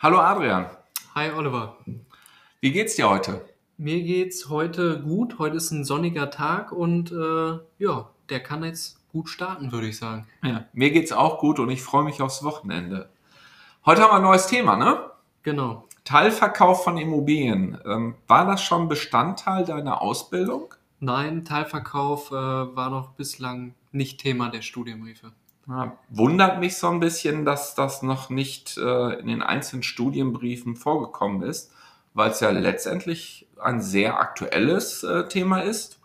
Hallo Adrian. Hi Oliver. Wie geht's dir heute? Mir geht's heute gut. Heute ist ein sonniger Tag und äh, ja, der kann jetzt gut starten, würde ich sagen. Ja, mir geht's auch gut und ich freue mich aufs Wochenende. Heute haben wir ein neues Thema, ne? Genau. Teilverkauf von Immobilien. Ähm, war das schon Bestandteil deiner Ausbildung? Nein, Teilverkauf äh, war noch bislang nicht Thema der Studienbriefe. Ja, wundert mich so ein bisschen, dass das noch nicht äh, in den einzelnen Studienbriefen vorgekommen ist, weil es ja letztendlich ein sehr aktuelles äh, Thema ist.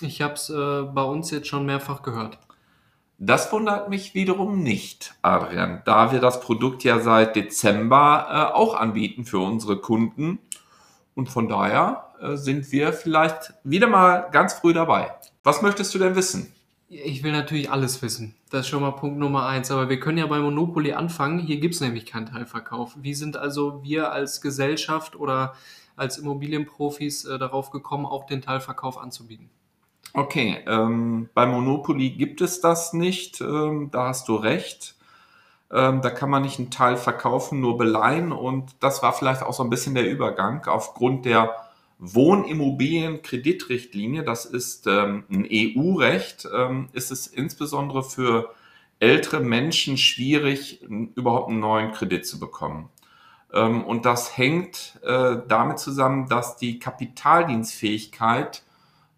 Ich habe es äh, bei uns jetzt schon mehrfach gehört. Das wundert mich wiederum nicht, Adrian, da wir das Produkt ja seit Dezember äh, auch anbieten für unsere Kunden. Und von daher äh, sind wir vielleicht wieder mal ganz früh dabei. Was möchtest du denn wissen? Ich will natürlich alles wissen. Das ist schon mal Punkt Nummer eins. Aber wir können ja bei Monopoly anfangen. Hier gibt es nämlich keinen Teilverkauf. Wie sind also wir als Gesellschaft oder als Immobilienprofis äh, darauf gekommen, auch den Teilverkauf anzubieten? Okay, ähm, bei Monopoly gibt es das nicht. Ähm, da hast du recht. Ähm, da kann man nicht einen Teil verkaufen, nur beleihen. Und das war vielleicht auch so ein bisschen der Übergang aufgrund der Wohnimmobilienkreditrichtlinie, das ist ähm, ein EU-Recht, ähm, ist es insbesondere für ältere Menschen schwierig, überhaupt einen neuen Kredit zu bekommen. Ähm, und das hängt äh, damit zusammen, dass die Kapitaldienstfähigkeit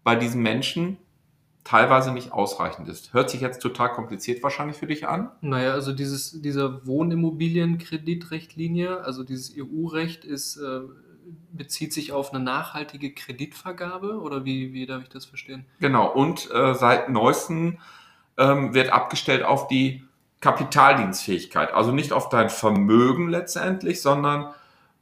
bei diesen Menschen teilweise nicht ausreichend ist. Hört sich jetzt total kompliziert wahrscheinlich für dich an. Naja, also dieses, diese Wohnimmobilienkreditrichtlinie, also dieses EU-Recht ist äh, bezieht sich auf eine nachhaltige Kreditvergabe oder wie, wie darf ich das verstehen? Genau, und äh, seit neuestem ähm, wird abgestellt auf die Kapitaldienstfähigkeit. Also nicht auf dein Vermögen letztendlich, sondern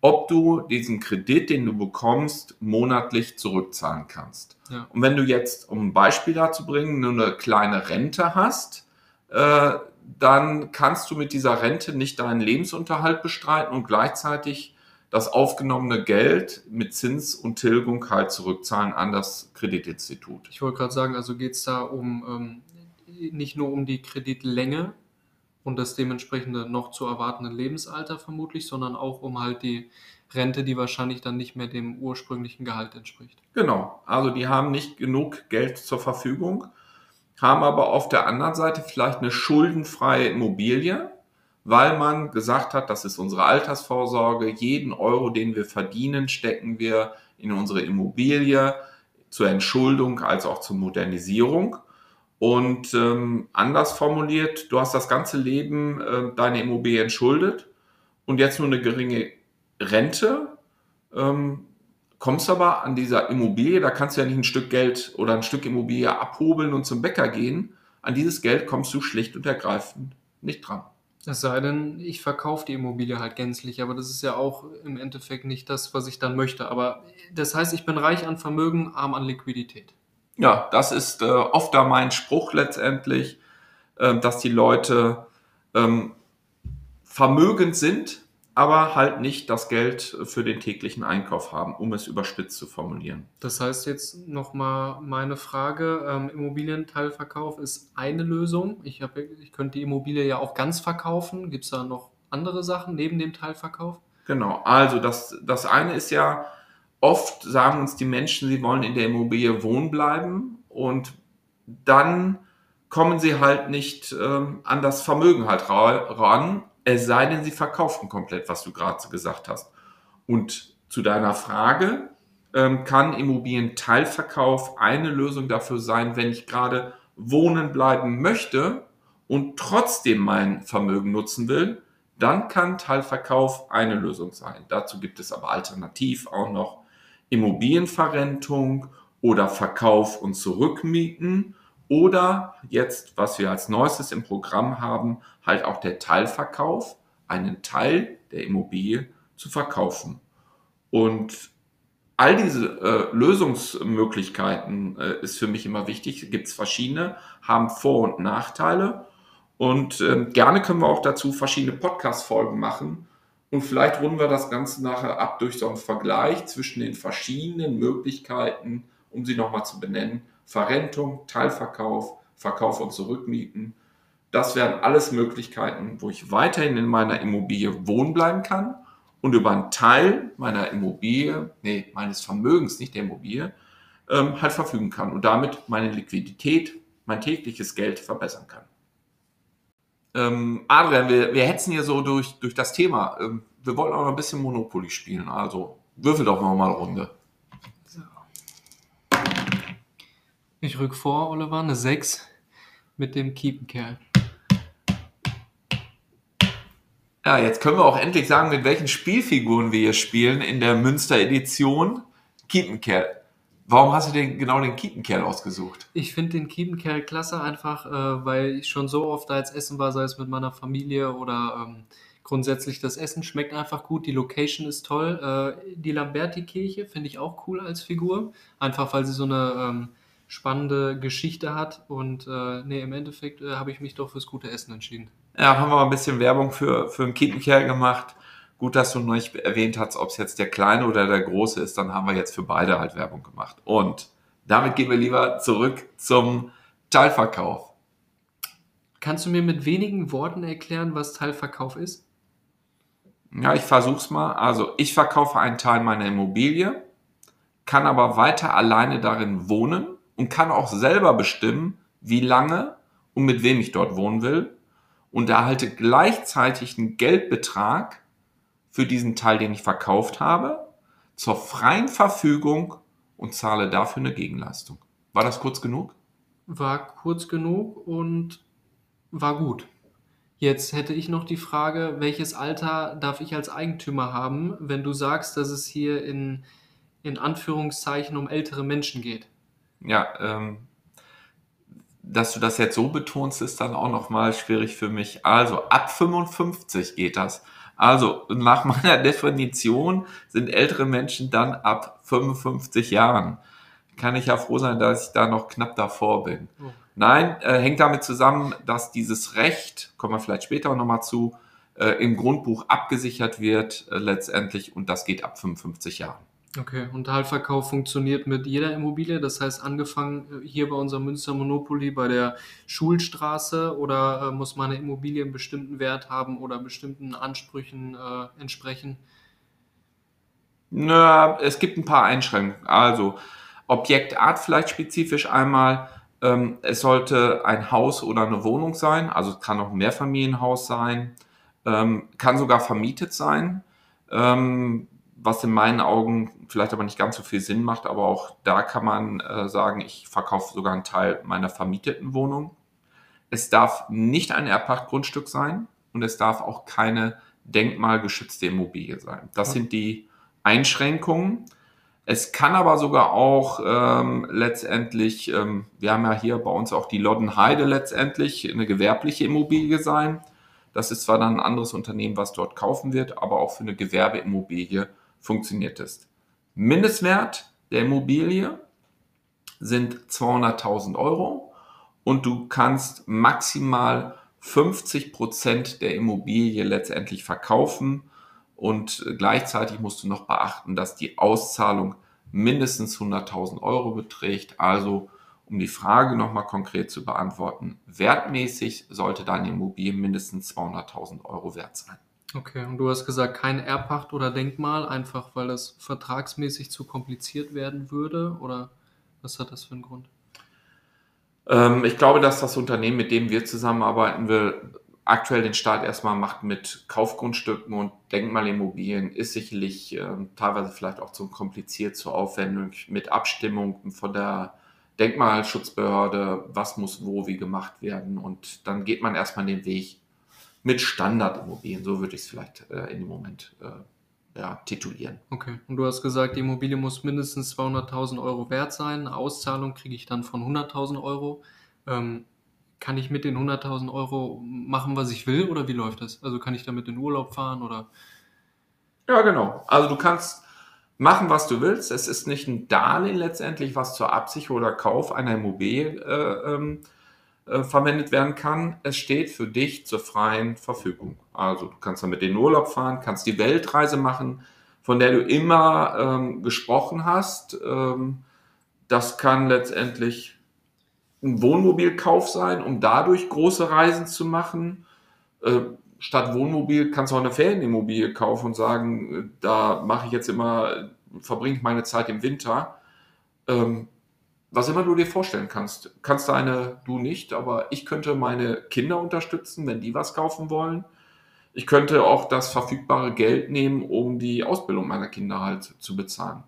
ob du diesen Kredit, den du bekommst, monatlich zurückzahlen kannst. Ja. Und wenn du jetzt, um ein Beispiel dazu bringen, nur eine kleine Rente hast, äh, dann kannst du mit dieser Rente nicht deinen Lebensunterhalt bestreiten und gleichzeitig das aufgenommene Geld mit Zins und Tilgung halt zurückzahlen an das Kreditinstitut. Ich wollte gerade sagen, also geht es da um ähm, nicht nur um die Kreditlänge und das dementsprechende noch zu erwartende Lebensalter vermutlich, sondern auch um halt die Rente, die wahrscheinlich dann nicht mehr dem ursprünglichen Gehalt entspricht. Genau, also die haben nicht genug Geld zur Verfügung, haben aber auf der anderen Seite vielleicht eine schuldenfreie Immobilie, weil man gesagt hat, das ist unsere Altersvorsorge. Jeden Euro, den wir verdienen, stecken wir in unsere Immobilie zur Entschuldung als auch zur Modernisierung. Und ähm, anders formuliert, du hast das ganze Leben äh, deine Immobilie entschuldet und jetzt nur eine geringe Rente. Ähm, kommst aber an dieser Immobilie, da kannst du ja nicht ein Stück Geld oder ein Stück Immobilie abhobeln und zum Bäcker gehen. An dieses Geld kommst du schlicht und ergreifend nicht dran. Es sei denn, ich verkaufe die Immobilie halt gänzlich, aber das ist ja auch im Endeffekt nicht das, was ich dann möchte. Aber das heißt, ich bin reich an Vermögen, arm an Liquidität. Ja, das ist äh, oft da mein Spruch letztendlich, äh, dass die Leute ähm, vermögend sind, aber halt nicht das Geld für den täglichen Einkauf haben, um es überspitzt zu formulieren. Das heißt jetzt nochmal meine Frage, ähm, Immobilienteilverkauf ist eine Lösung. Ich, hab, ich könnte die Immobilie ja auch ganz verkaufen. Gibt es da noch andere Sachen neben dem Teilverkauf? Genau, also das, das eine ist ja, oft sagen uns die Menschen, sie wollen in der Immobilie wohnen bleiben und dann kommen sie halt nicht ähm, an das Vermögen halt ran es sei denn, sie verkaufen komplett, was du gerade gesagt hast. Und zu deiner Frage, ähm, kann Immobilienteilverkauf eine Lösung dafür sein, wenn ich gerade wohnen bleiben möchte und trotzdem mein Vermögen nutzen will, dann kann Teilverkauf eine Lösung sein. Dazu gibt es aber alternativ auch noch Immobilienverrentung oder Verkauf und Zurückmieten oder jetzt, was wir als neuestes im Programm haben, halt auch der Teilverkauf, einen Teil der Immobilie zu verkaufen. Und all diese äh, Lösungsmöglichkeiten äh, ist für mich immer wichtig. Gibt es verschiedene, haben Vor- und Nachteile. Und äh, gerne können wir auch dazu verschiedene Podcast-Folgen machen. Und vielleicht runden wir das Ganze nachher ab durch so einen Vergleich zwischen den verschiedenen Möglichkeiten, um sie nochmal zu benennen. Verrentung, Teilverkauf, Verkauf und Zurückmieten. Das wären alles Möglichkeiten, wo ich weiterhin in meiner Immobilie wohnen bleiben kann und über einen Teil meiner Immobilie, nee, meines Vermögens, nicht der Immobilie, ähm, halt verfügen kann und damit meine Liquidität, mein tägliches Geld verbessern kann. Ähm, Adrian, wir, wir hetzen hier so durch, durch das Thema. Ähm, wir wollen auch noch ein bisschen Monopoly spielen, also würfel doch noch mal eine Runde. So. Ich rück vor, Oliver, eine 6 mit dem Kiepenkerl. Ja, jetzt können wir auch endlich sagen, mit welchen Spielfiguren wir hier spielen in der Münster-Edition. Kiepenkerl. Warum hast du den, genau den Kiepenkerl ausgesucht? Ich finde den Kiepenkerl klasse, einfach äh, weil ich schon so oft da jetzt essen war, sei es mit meiner Familie oder ähm, grundsätzlich das Essen schmeckt einfach gut, die Location ist toll. Äh, die Lamberti-Kirche finde ich auch cool als Figur, einfach weil sie so eine ähm, spannende Geschichte hat und äh, nee, im Endeffekt äh, habe ich mich doch fürs gute Essen entschieden. Ja, haben wir mal ein bisschen Werbung für, für einen Kiepenkerl gemacht. Gut, dass du noch nicht erwähnt hast, ob es jetzt der kleine oder der große ist, dann haben wir jetzt für beide halt Werbung gemacht. Und damit gehen wir lieber zurück zum Teilverkauf. Kannst du mir mit wenigen Worten erklären, was Teilverkauf ist? Ja, ich versuch's mal. Also, ich verkaufe einen Teil meiner Immobilie, kann aber weiter alleine darin wohnen und kann auch selber bestimmen, wie lange und mit wem ich dort wohnen will und erhalte gleichzeitig einen Geldbetrag für diesen Teil, den ich verkauft habe, zur freien Verfügung und zahle dafür eine Gegenleistung. War das kurz genug? War kurz genug und war gut. Jetzt hätte ich noch die Frage, welches Alter darf ich als Eigentümer haben, wenn du sagst, dass es hier in, in Anführungszeichen um ältere Menschen geht? Ja, ähm, dass du das jetzt so betonst, ist dann auch nochmal schwierig für mich. Also ab 55 geht das. Also nach meiner Definition sind ältere Menschen dann ab 55 Jahren. Kann ich ja froh sein, dass ich da noch knapp davor bin. Oh. Nein, äh, hängt damit zusammen, dass dieses Recht, kommen wir vielleicht später auch nochmal zu, äh, im Grundbuch abgesichert wird äh, letztendlich und das geht ab 55 Jahren. Okay, und Teilverkauf funktioniert mit jeder Immobilie, das heißt angefangen äh, hier bei unserem Münster Monopoly bei der Schulstraße oder äh, muss meine Immobilie einen bestimmten Wert haben oder bestimmten Ansprüchen äh, entsprechen? Na, es gibt ein paar Einschränkungen. Also Objektart vielleicht spezifisch einmal. Ähm, es sollte ein Haus oder eine Wohnung sein, also es kann auch ein Mehrfamilienhaus sein, ähm, kann sogar vermietet sein. Ähm, was in meinen Augen vielleicht aber nicht ganz so viel Sinn macht, aber auch da kann man äh, sagen, ich verkaufe sogar einen Teil meiner vermieteten Wohnung. Es darf nicht ein Erbpachtgrundstück sein und es darf auch keine denkmalgeschützte Immobilie sein. Das sind die Einschränkungen. Es kann aber sogar auch ähm, letztendlich, ähm, wir haben ja hier bei uns auch die Loddenheide letztendlich, eine gewerbliche Immobilie sein. Das ist zwar dann ein anderes Unternehmen, was dort kaufen wird, aber auch für eine Gewerbeimmobilie funktioniert es. Mindestwert der Immobilie sind 200.000 Euro und du kannst maximal 50 Prozent der Immobilie letztendlich verkaufen und gleichzeitig musst du noch beachten, dass die Auszahlung mindestens 100.000 Euro beträgt. Also um die Frage nochmal konkret zu beantworten, wertmäßig sollte deine Immobilie mindestens 200.000 Euro wert sein. Okay, und du hast gesagt, kein Erbpacht oder Denkmal, einfach weil das vertragsmäßig zu kompliziert werden würde? Oder was hat das für einen Grund? Ähm, ich glaube, dass das Unternehmen, mit dem wir zusammenarbeiten will, aktuell den Start erstmal macht mit Kaufgrundstücken und Denkmalimmobilien, ist sicherlich äh, teilweise vielleicht auch zu kompliziert, zu aufwendig mit Abstimmung von der Denkmalschutzbehörde, was muss wo wie gemacht werden. Und dann geht man erstmal den Weg mit Standardimmobilien. So würde ich es vielleicht äh, in dem Moment äh, ja, titulieren. Okay, und du hast gesagt, die Immobilie muss mindestens 200.000 Euro wert sein. Eine Auszahlung kriege ich dann von 100.000 Euro. Ähm, kann ich mit den 100.000 Euro machen, was ich will oder wie läuft das? Also kann ich damit in Urlaub fahren oder? Ja, genau. Also du kannst machen, was du willst. Es ist nicht ein Darlehen letztendlich, was zur Absicherung oder Kauf einer Immobilie äh, ähm, äh, verwendet werden kann. Es steht für dich zur freien Verfügung. Also du kannst damit in den Urlaub fahren, kannst die Weltreise machen, von der du immer ähm, gesprochen hast. Ähm, das kann letztendlich ein Wohnmobilkauf sein, um dadurch große Reisen zu machen. Äh, statt Wohnmobil kannst du auch eine Ferienimmobilie kaufen und sagen, äh, da mache ich jetzt immer, verbringe ich meine Zeit im Winter. Ähm, was immer du dir vorstellen kannst. Kannst deine, du nicht, aber ich könnte meine Kinder unterstützen, wenn die was kaufen wollen. Ich könnte auch das verfügbare Geld nehmen, um die Ausbildung meiner Kinder halt zu bezahlen.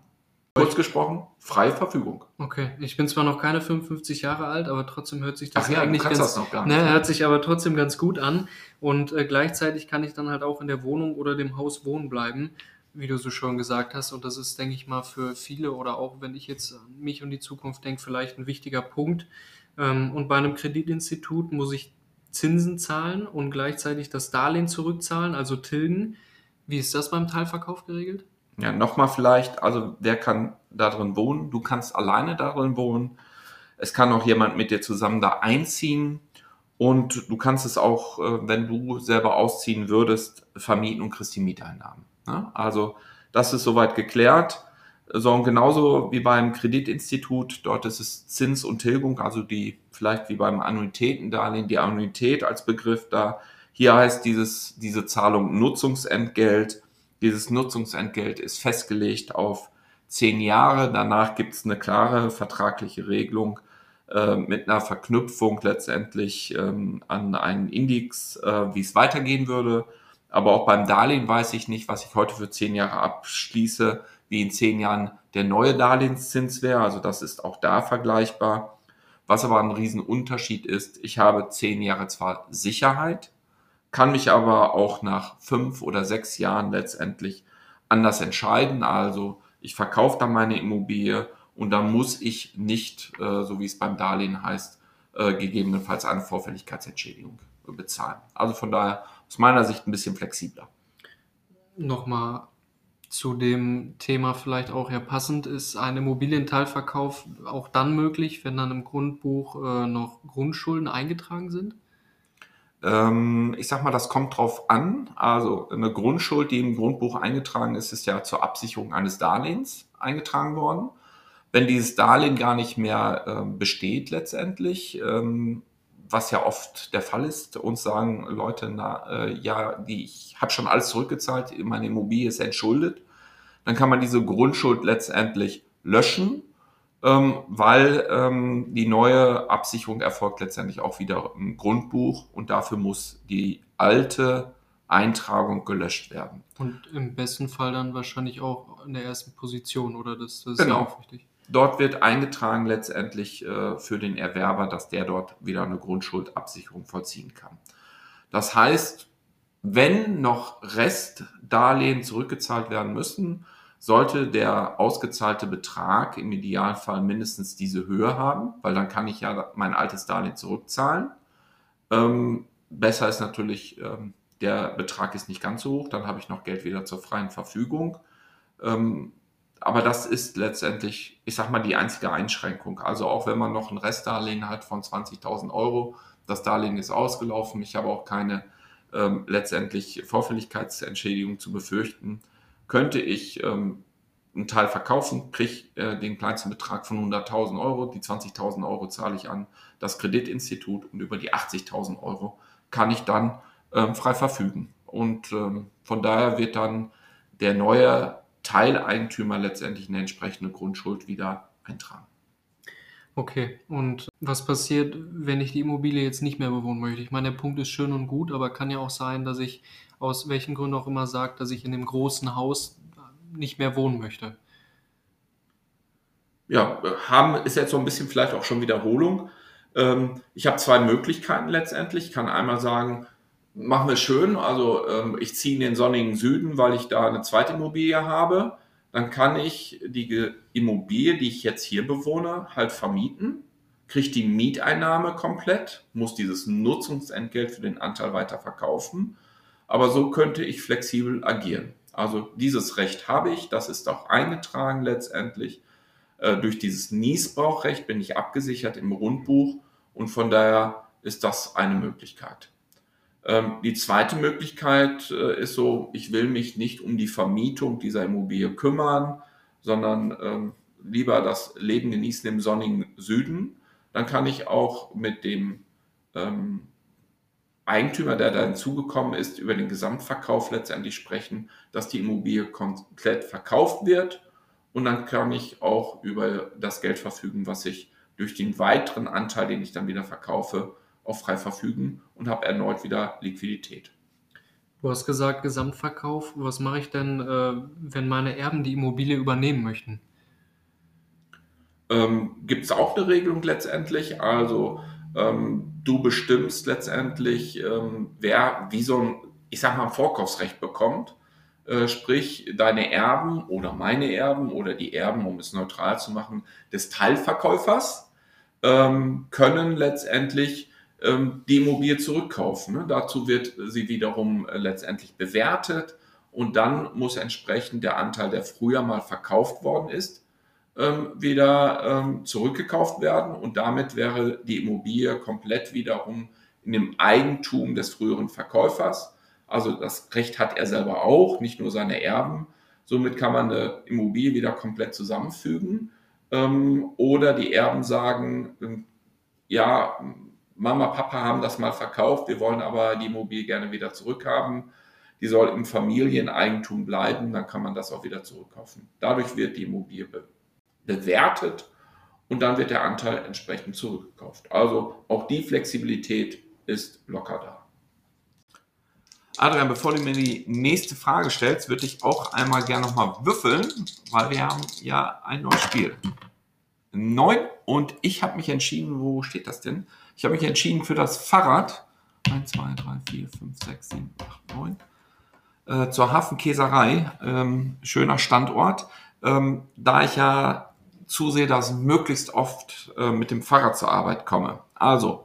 Kurz gesprochen, freie Verfügung. Okay, ich bin zwar noch keine 55 Jahre alt, aber trotzdem hört sich das Ach ja, eigentlich ganz, das noch gar nicht. ne, hört sich aber trotzdem ganz gut an und äh, gleichzeitig kann ich dann halt auch in der Wohnung oder dem Haus wohnen bleiben, wie du so schon gesagt hast und das ist, denke ich mal, für viele oder auch wenn ich jetzt an mich und die Zukunft denke, vielleicht ein wichtiger Punkt. Ähm, und bei einem Kreditinstitut muss ich Zinsen zahlen und gleichzeitig das Darlehen zurückzahlen, also tilgen. Wie ist das beim Teilverkauf geregelt? Ja, nochmal vielleicht, also wer kann da drin wohnen? Du kannst alleine darin wohnen. Es kann auch jemand mit dir zusammen da einziehen. Und du kannst es auch, äh, wenn du selber ausziehen würdest, vermieten und kriegst die Mieteinnahmen. Ne? Also das ist soweit geklärt. So, und genauso wie beim Kreditinstitut, dort ist es Zins und Tilgung, also die vielleicht wie beim Annuitätendarlehen, die Annuität als Begriff da. Hier heißt dieses, diese Zahlung Nutzungsentgelt. Dieses Nutzungsentgelt ist festgelegt auf zehn Jahre. Danach gibt es eine klare vertragliche Regelung äh, mit einer Verknüpfung letztendlich ähm, an einen Index, äh, wie es weitergehen würde. Aber auch beim Darlehen weiß ich nicht, was ich heute für zehn Jahre abschließe, wie in zehn Jahren der neue Darlehenszins wäre. Also das ist auch da vergleichbar. Was aber ein Riesenunterschied ist, ich habe zehn Jahre zwar Sicherheit, kann mich aber auch nach fünf oder sechs Jahren letztendlich anders entscheiden. Also ich verkaufe dann meine Immobilie und dann muss ich nicht, äh, so wie es beim Darlehen heißt, äh, gegebenenfalls eine Vorfälligkeitsentschädigung bezahlen. Also von daher aus meiner Sicht ein bisschen flexibler. Nochmal zu dem Thema vielleicht auch ja passend ist ein Immobilienteilverkauf auch dann möglich, wenn dann im Grundbuch äh, noch Grundschulden eingetragen sind? Ähm, ich sag mal, das kommt drauf an. Also eine Grundschuld, die im Grundbuch eingetragen ist, ist ja zur Absicherung eines Darlehens eingetragen worden. Wenn dieses Darlehen gar nicht mehr äh, besteht letztendlich, ähm, was ja oft der Fall ist, uns sagen Leute, na, äh, ja, die, ich habe schon alles zurückgezahlt, meine Immobilie ist entschuldet, dann kann man diese Grundschuld letztendlich löschen, ähm, weil ähm, die neue Absicherung erfolgt letztendlich auch wieder im Grundbuch und dafür muss die alte Eintragung gelöscht werden. Und im besten Fall dann wahrscheinlich auch in der ersten Position, oder? Das, das ist Genau. ja auch wichtig. Dort wird eingetragen letztendlich äh, für den Erwerber, dass der dort wieder eine Grundschuldabsicherung vollziehen kann. Das heißt, wenn noch Restdarlehen zurückgezahlt werden müssen, sollte der ausgezahlte Betrag im Idealfall mindestens diese Höhe haben, weil dann kann ich ja mein altes Darlehen zurückzahlen. Ähm, besser ist natürlich, ähm, der Betrag ist nicht ganz so hoch, dann habe ich noch Geld wieder zur freien Verfügung. Ähm, aber das ist letztendlich, ich sag mal, die einzige Einschränkung. Also auch wenn man noch ein Restdarlehen hat von 20.000 Euro, das Darlehen ist ausgelaufen, ich habe auch keine ähm, letztendlich Vorfälligkeitsentschädigung zu befürchten, könnte ich ähm, einen Teil verkaufen, kriege äh, den kleinsten Betrag von 100.000 Euro, die 20.000 Euro zahle ich an das Kreditinstitut und über die 80.000 Euro kann ich dann ähm, frei verfügen. Und ähm, von daher wird dann der neue Teileigentümer letztendlich eine entsprechende Grundschuld wieder eintragen. Okay, und was passiert, wenn ich die Immobilie jetzt nicht mehr bewohnen möchte? Ich meine, der Punkt ist schön und gut, aber kann ja auch sein, dass ich aus welchen Gründen auch immer sage, dass ich in dem großen Haus nicht mehr wohnen möchte. Ja, haben ist jetzt so ein bisschen vielleicht auch schon Wiederholung. Ähm, ich habe zwei Möglichkeiten letztendlich. Ich kann einmal sagen, machen wir schön. Also ähm, ich ziehe in den sonnigen Süden, weil ich da eine zweite Immobilie habe. Dann kann ich die Immobilie, die ich jetzt hier bewohne, halt vermieten, kriege die Mieteinnahme komplett, muss dieses Nutzungsentgelt für den Anteil weiter verkaufen. Aber so könnte ich flexibel agieren. Also dieses Recht habe ich, das ist auch eingetragen letztendlich. Äh, durch dieses Niesbrauchrecht bin ich abgesichert im Rundbuch und von daher ist das eine Möglichkeit. Ähm, die zweite Möglichkeit äh, ist so, ich will mich nicht um die Vermietung dieser Immobilie kümmern, sondern ähm, lieber das Leben genießen im sonnigen Süden. Dann kann ich auch mit dem ähm, Eigentümer, der da hinzugekommen ist, über den Gesamtverkauf letztendlich sprechen, dass die Immobilie komplett verkauft wird. Und dann kann ich auch über das Geld verfügen, was ich durch den weiteren Anteil, den ich dann wieder verkaufe, auch frei verfügen und habe erneut wieder Liquidität. Du hast gesagt Gesamtverkauf. Was mache ich denn, äh, wenn meine Erben die Immobilie übernehmen möchten? Ähm, Gibt es auch eine Regelung letztendlich? Also ähm, du bestimmst letztendlich, ähm, wer wie so ein, ich sag mal, Vorkaufsrecht bekommt. Äh, sprich, deine Erben oder meine Erben oder die Erben, um es neutral zu machen, des Teilverkäufers ähm, können letztendlich ähm, die Immobilie zurückkaufen. Ne? Dazu wird sie wiederum äh, letztendlich bewertet und dann muss entsprechend der Anteil, der früher mal verkauft worden ist, ähm, wieder ähm, zurückgekauft werden und damit wäre die Immobilie komplett wiederum in dem Eigentum des früheren Verkäufers. Also das Recht hat er selber auch, nicht nur seine Erben. Somit kann man eine Immobilie wieder komplett zusammenfügen. Ähm, oder die Erben sagen, ähm, ja, Mama, Papa haben das mal verkauft, wir wollen aber die Immobilie gerne wieder zurückhaben. Die soll im Familieneigentum bleiben, dann kann man das auch wieder zurückkaufen. Dadurch wird die Immobilie be bewertet und dann wird der Anteil entsprechend zurückgekauft. Also auch die Flexibilität ist locker da. Adrian, bevor du mir die nächste Frage stellst, würde ich auch einmal gerne nochmal würfeln, weil wir haben ja ein neues Spiel. Neun und ich habe mich entschieden, wo steht das denn? Ich habe mich entschieden für das Fahrrad. 1, 2, 3, 4, 5, 6, 7, 8, 9. Äh, zur Hafenkäserei. Ähm, schöner Standort. Ähm, da ich ja zusehe, dass möglichst oft äh, mit dem Fahrrad zur Arbeit komme. Also,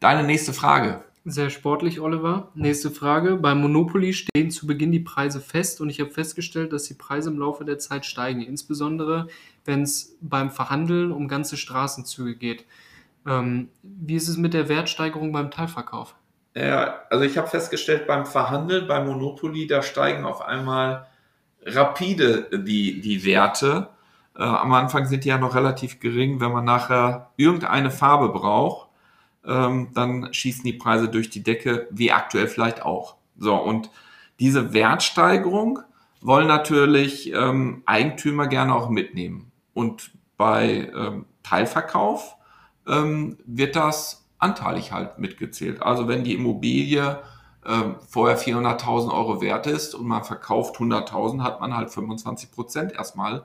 deine nächste Frage. Sehr sportlich, Oliver. Nächste Frage. Beim Monopoly stehen zu Beginn die Preise fest und ich habe festgestellt, dass die Preise im Laufe der Zeit steigen, insbesondere wenn es beim Verhandeln um ganze Straßenzüge geht. Ähm, wie ist es mit der Wertsteigerung beim Teilverkauf? Ja, also ich habe festgestellt, beim Verhandeln, beim Monopoly, da steigen auf einmal rapide die, die Werte. Äh, am Anfang sind die ja noch relativ gering. Wenn man nachher irgendeine Farbe braucht, ähm, dann schießen die Preise durch die Decke, wie aktuell vielleicht auch. So, und diese Wertsteigerung wollen natürlich ähm, Eigentümer gerne auch mitnehmen. Und bei ähm, Teilverkauf ähm, wird das anteilig halt mitgezählt. Also wenn die Immobilie ähm, vorher 400.000 Euro wert ist und man verkauft 100.000, hat man halt 25 Prozent erstmal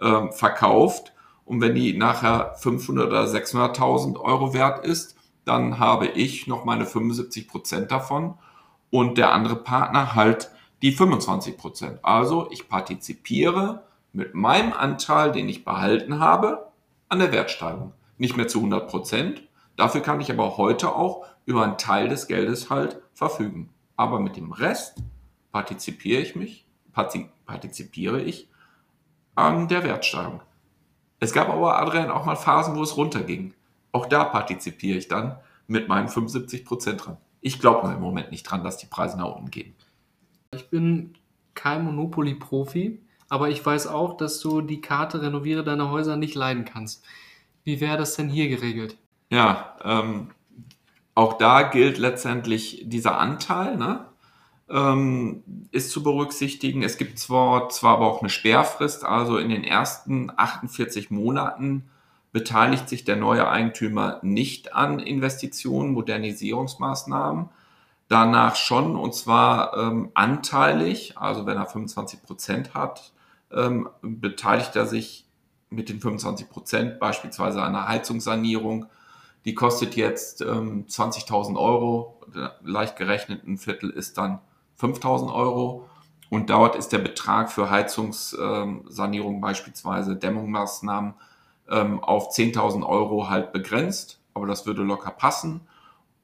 ähm, verkauft. Und wenn die nachher 500 oder 600.000 Euro wert ist, dann habe ich noch meine 75 Prozent davon und der andere Partner halt die 25 Prozent. Also ich partizipiere mit meinem Anteil, den ich behalten habe, an der Wertsteigerung nicht mehr zu 100 Prozent. Dafür kann ich aber heute auch über einen Teil des Geldes halt verfügen. Aber mit dem Rest partizipiere ich mich, partizipiere ich an der Wertsteigerung. Es gab aber, Adrian, auch mal Phasen, wo es runterging. Auch da partizipiere ich dann mit meinen 75 Prozent dran. Ich glaube nur im Moment nicht dran, dass die Preise nach unten gehen. Ich bin kein Monopoly-Profi, aber ich weiß auch, dass du die Karte Renoviere deine Häuser nicht leiden kannst. Wie wäre das denn hier geregelt? Ja, ähm, auch da gilt letztendlich dieser Anteil, ne? ähm, ist zu berücksichtigen. Es gibt zwar, zwar aber auch eine Sperrfrist, also in den ersten 48 Monaten beteiligt sich der neue Eigentümer nicht an Investitionen, Modernisierungsmaßnahmen. Danach schon, und zwar ähm, anteilig, also wenn er 25 Prozent hat, ähm, beteiligt er sich mit den 25 Prozent beispielsweise einer Heizungssanierung. Die kostet jetzt ähm, 20.000 Euro, leicht gerechnet ein Viertel ist dann 5.000 Euro. Und dort ist der Betrag für Heizungssanierung ähm, beispielsweise, Dämmungsmaßnahmen ähm, auf 10.000 Euro halt begrenzt, aber das würde locker passen.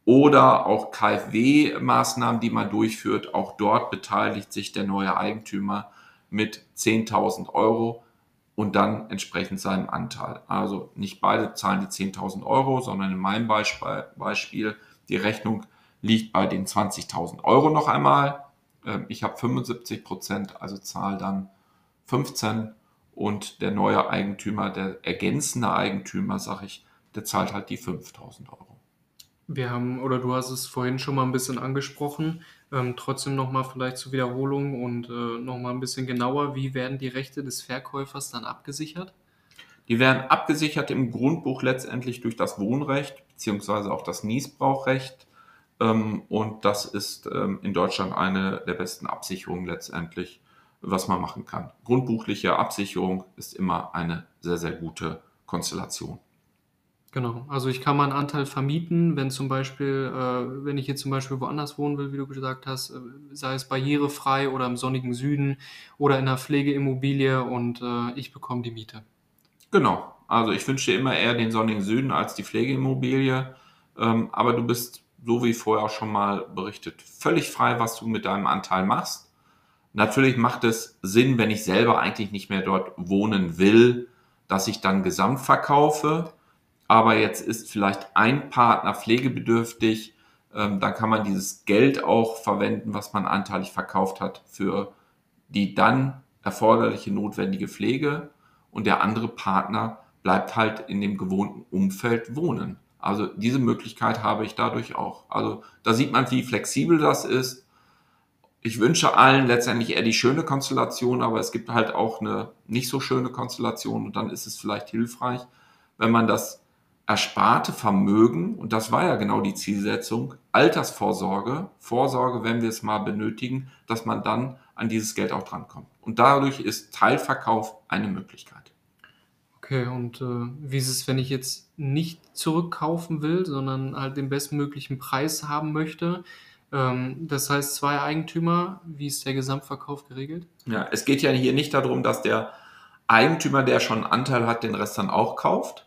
Oder auch KfW-Maßnahmen, die man durchführt, auch dort beteiligt sich der neue Eigentümer mit 10.000 Euro und dann entsprechend seinem Anteil. Also nicht beide zahlen die 10.000 Euro, sondern in meinem Beispiel, die Rechnung liegt bei den 20.000 Euro noch einmal. Ähm, ich habe 75 Prozent, also zahle dann 15 und der neue Eigentümer, der ergänzende Eigentümer, sage ich, der zahlt halt die 5.000 Euro. Wir haben, oder du hast es vorhin schon mal ein bisschen angesprochen, ähm, trotzdem nochmal vielleicht zur Wiederholung und äh, nochmal ein bisschen genauer, wie werden die Rechte des Verkäufers dann abgesichert? Die werden abgesichert im Grundbuch letztendlich durch das Wohnrecht beziehungsweise auch das Niesbrauchrecht. Ähm, und das ist ähm, in Deutschland eine der besten Absicherungen letztendlich, was man machen kann. Grundbuchliche Absicherung ist immer eine sehr, sehr gute Konstellation. Genau, also ich kann meinen Anteil vermieten, wenn zum Beispiel, äh, wenn ich jetzt zum Beispiel woanders wohnen will, wie du gesagt hast, äh, sei es barrierefrei oder im sonnigen Süden oder in einer Pflegeimmobilie und äh, ich bekomme die Miete. Genau, also ich wünsche dir immer eher den sonnigen Süden als die Pflegeimmobilie, ähm, aber du bist, so wie vorher schon mal berichtet, völlig frei, was du mit deinem Anteil machst. Natürlich macht es Sinn, wenn ich selber eigentlich nicht mehr dort wohnen will, dass ich dann gesamt verkaufe aber jetzt ist vielleicht ein Partner pflegebedürftig, ähm, dann kann man dieses Geld auch verwenden, was man anteilig verkauft hat, für die dann erforderliche notwendige Pflege und der andere Partner bleibt halt in dem gewohnten Umfeld wohnen. Also diese Möglichkeit habe ich dadurch auch. Also da sieht man, wie flexibel das ist. Ich wünsche allen letztendlich eher die schöne Konstellation, aber es gibt halt auch eine nicht so schöne Konstellation und dann ist es vielleicht hilfreich, wenn man das ersparte Vermögen, und das war ja genau die Zielsetzung, Altersvorsorge, Vorsorge, wenn wir es mal benötigen, dass man dann an dieses Geld auch drankommt. Und dadurch ist Teilverkauf eine Möglichkeit. Okay, und äh, wie ist es, wenn ich jetzt nicht zurückkaufen will, sondern halt den bestmöglichen Preis haben möchte? Ähm, das heißt, zwei Eigentümer, wie ist der Gesamtverkauf geregelt? Ja, es geht ja hier nicht darum, dass der Eigentümer, der schon einen Anteil hat, den Rest dann auch kauft,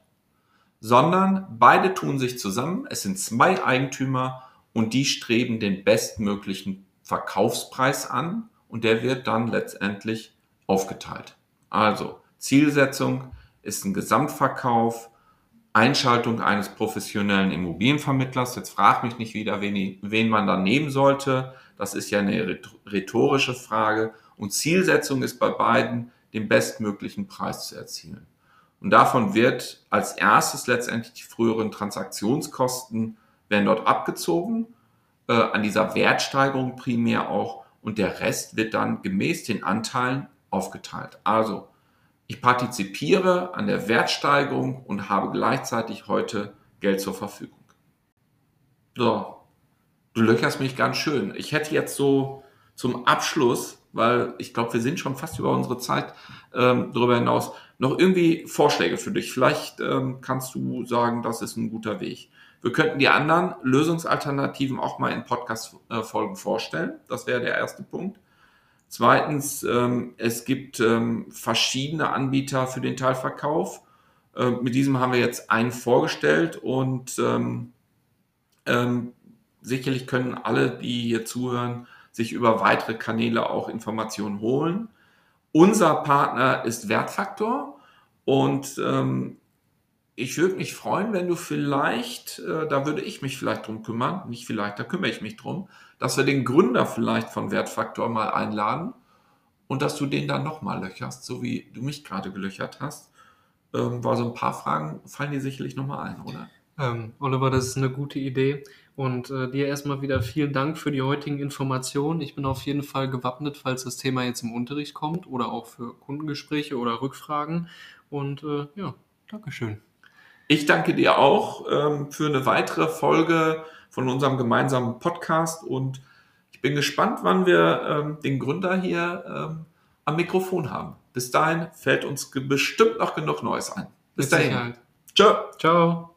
sondern beide tun sich zusammen. Es sind zwei Eigentümer und die streben den bestmöglichen Verkaufspreis an und der wird dann letztendlich aufgeteilt. Also Zielsetzung ist ein Gesamtverkauf, Einschaltung eines professionellen Immobilienvermittlers. Jetzt frag mich nicht wieder, wen, wen man da nehmen sollte. Das ist ja eine rhetorische Frage. Und Zielsetzung ist bei beiden, den bestmöglichen Preis zu erzielen. Und davon wird als erstes letztendlich die früheren Transaktionskosten werden dort abgezogen, äh, an dieser Wertsteigerung primär auch, und der Rest wird dann gemäß den Anteilen aufgeteilt. Also ich partizipiere an der Wertsteigerung und habe gleichzeitig heute Geld zur Verfügung. So, du löcherst mich ganz schön. Ich hätte jetzt so zum Abschluss, weil ich glaube, wir sind schon fast über unsere Zeit ähm, darüber hinaus, noch irgendwie Vorschläge für dich? Vielleicht ähm, kannst du sagen, das ist ein guter Weg. Wir könnten die anderen Lösungsalternativen auch mal in Podcast-Folgen vorstellen. Das wäre der erste Punkt. Zweitens, ähm, es gibt ähm, verschiedene Anbieter für den Teilverkauf. Äh, mit diesem haben wir jetzt einen vorgestellt und ähm, ähm, sicherlich können alle, die hier zuhören, sich über weitere Kanäle auch Informationen holen. Unser Partner ist Wertfaktor und ähm, ich würde mich freuen, wenn du vielleicht, äh, da würde ich mich vielleicht drum kümmern, nicht vielleicht, da kümmere ich mich drum, dass wir den Gründer vielleicht von Wertfaktor mal einladen und dass du den dann nochmal löcherst, so wie du mich gerade gelöchert hast. Ähm, war so ein paar Fragen, fallen dir sicherlich nochmal ein, oder? Ähm, Oliver, das ist eine gute Idee. Und äh, dir erstmal wieder vielen Dank für die heutigen Informationen. Ich bin auf jeden Fall gewappnet, falls das Thema jetzt im Unterricht kommt oder auch für Kundengespräche oder Rückfragen. Und äh, ja, Dankeschön. Ich danke dir auch ähm, für eine weitere Folge von unserem gemeinsamen Podcast und ich bin gespannt, wann wir ähm, den Gründer hier ähm, am Mikrofon haben. Bis dahin fällt uns bestimmt noch genug Neues ein. Bis Mit dahin. Ciao. Ciao.